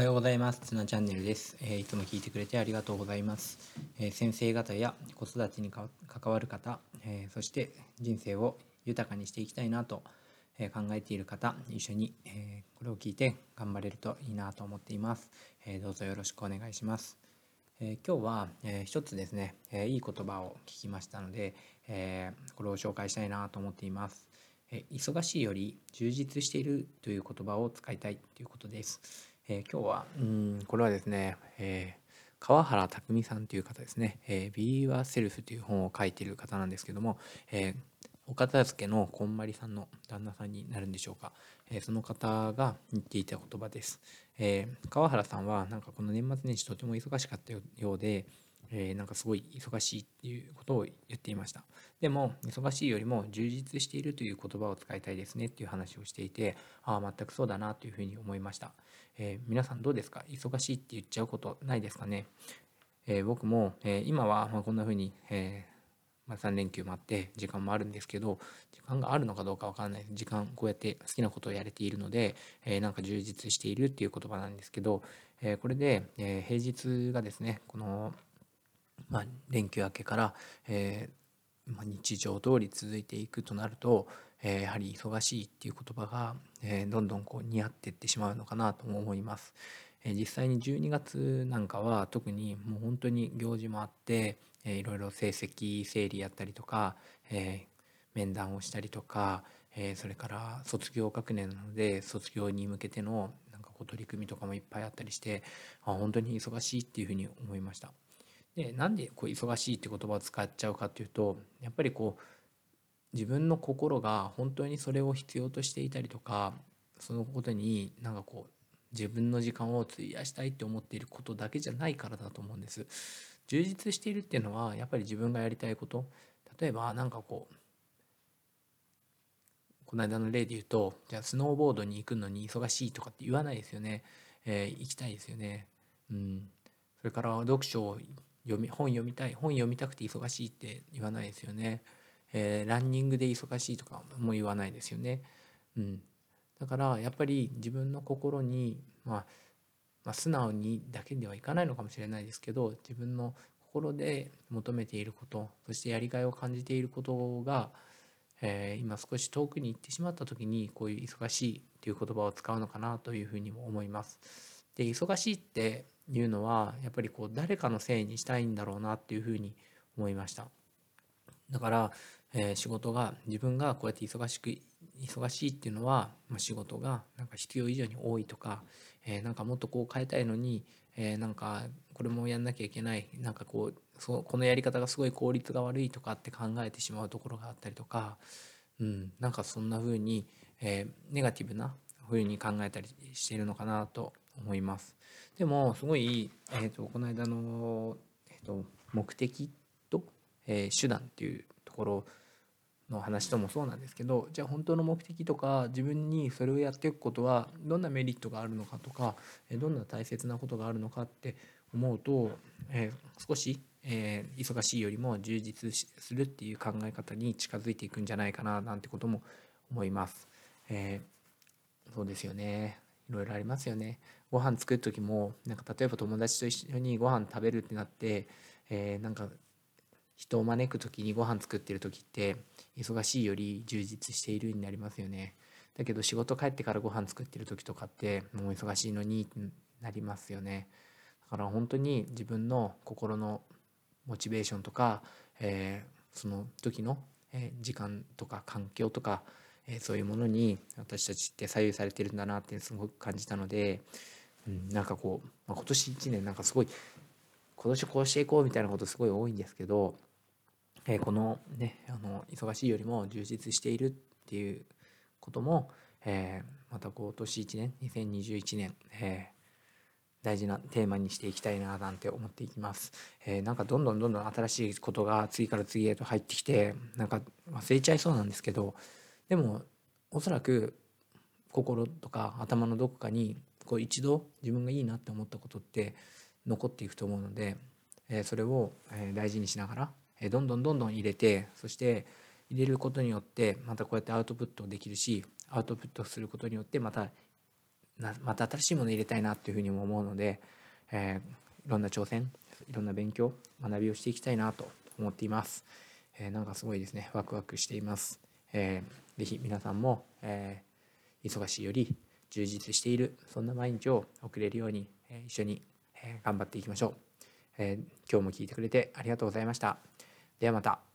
おはようございます。つなチャンネルです、えーいつも聞いてくれてありがとうございます。えー先生方や子育てにか関わる方、えーそして人生を豊かにしていきたいなと、えー考えている方、一緒に、えーこれを聞いて頑張れるといいなと思っています。えーどうぞよろしくお願いします。えー今日は、えー一つですね、えーいい言葉を聞きましたので、えーこれを紹介したいなと思っています。えー忙しいより充実しているという言葉を使いたいということです。えー今日は。うんこれはですね、えー川原拓さんという方ですね「えー、Be Yourself」という本を書いている方なんですけども、えーお片付けのこんまりさんの旦那さんになるんでしょうか、えーその方が言っていた言葉です、えー川原さんはなんかこの年末年始とても忙しかったようで、えーなんかすごい忙しいっていうことを言っていました。でも忙しいよりも充実しているという言葉を使いたいですねっていう話をしていてああ全くそうだなというふうに思いました、えー皆さんどうですか？忙しいって言っちゃうことないですかね、えー僕も、えー今はまあこんなふうに、えーまあ、3連休もあって時間もあるんですけど時間があるのかどうかわからない時間こうやって好きなことをやれているので、えーなんか充実しているっていう言葉なんですけど、えーこれで、えー平日がですねこの、まあ、連休明けから、えーまあ、日常通り続いていくとなると、えーやはり忙しいっていう言葉が、えーどんどんこう似合っていってしまうのかなとも思います。え実際に12月なんかは特にもう本当に行事もあって、えーいろいろ成績整理やったりとか、え面談をしたりとか、えそれから卒業学年なので卒業に向けてのなんかこう取り組みとかもいっぱいあったりしてあ本当に忙しいっていうふうに思いました。でなんでこう忙しいって言葉を使っちゃうかっていうとやっぱりこう自分の心が本当にそれを必要としていたりとかそのことになんかこう自分の時間を費やしたいって思っていることだけじゃないからだと思うんです。充実しているっていうのはやっぱり自分がやりたいこと。例えばなんかこうこの間の例で言うとじゃあスノーボードに行くのに忙しいとかって言わないですよね、えー行きたいですよね。うん。それから読書を読み本読みたい本読みたくて忙しいって言わないですよね、えーランニングで忙しいとかも言わないですよね。うん。だからやっぱり自分の心に、まあ、まあ素直にだけではいかないのかもしれないですけど自分の心で求めていることそしてやりがいを感じていることが、えー今少し遠くに行ってしまった時にこういう忙しいっていう言葉を使うのかなというふうにも思います。で忙しいっていうのはやっぱりこう誰かのせいにしたいんだろうなっていうふうに思いました。だから、えー仕事が自分がこうやって忙しく忙しいっていうのは、まあ、仕事がなんか必要以上に多いとか、えーなんかもっとこう変えたいのに、えーなんかこれもやんなきゃいけないなんかこうそこのやり方がすごい効率が悪いとかって考えてしまうところがあったりとか、うん、なんかそんな風に、えーネガティブな風に考えたりしているのかなと思います。でもすごい、えー、とこの間の、えー、と目的と、えー手段っていうところの話ともそうなんですけどじゃあ本当の目的とか自分にそれをやっていくことはどんなメリットがあるのかとかどんな大切なことがあるのかって思うと、えー少し、えー忙しいよりも充実するっていう考え方に近づいていくんじゃないかななんてことも思います。えーそうですよねいろいろありますよね。ご飯作る時もなんか例えば友達と一緒にご飯食べるってなって、えーなんか人を招く時にご飯作ってる時って忙しいより充実しているになりますよね。だけど仕事帰ってからご飯作ってる時とかってもう忙しいのになりますよね。だから本当に自分の心のモチベーションとか、えーその時の、え時間とか環境とか、えーそういうものに私たちって左右されてるんだなってすごく感じたので、うん、なんかこう、まあ、今年1年なんかすごい今年こうしていこうみたいなことすごい多いんですけど、えーこのねあの忙しいよりも充実しているっていうことも、えーまた今年1年2021年、えー大事なテーマにしていきたいななんて思っていきます。えーなんかどんどんどんどん新しいことが次から次へと入ってきてなんか忘れちゃいそうなんですけどでもおそらく心とか頭のどこかにこう一度自分がいいなって思ったことって残っていくと思うので、えそれをえ大事にしながら、えどんどんどんどん入れてそして入れることによってまたこうやってアウトプットできるしアウトプットすることによってまたまた新しいもの入れたいなっていうふうにも思うので、えー、いろんな挑戦いろんな勉強学びをしていきたいなと思っています、えー、なんかすごいですね。ワクワクしています、えー、ぜひ皆さんも、えー、忙しいより充実しているそんな毎日を送れるように、えー、一緒に、えー、頑張っていきましょう、えー、今日も聞いてくれてありがとうございました。ではまた。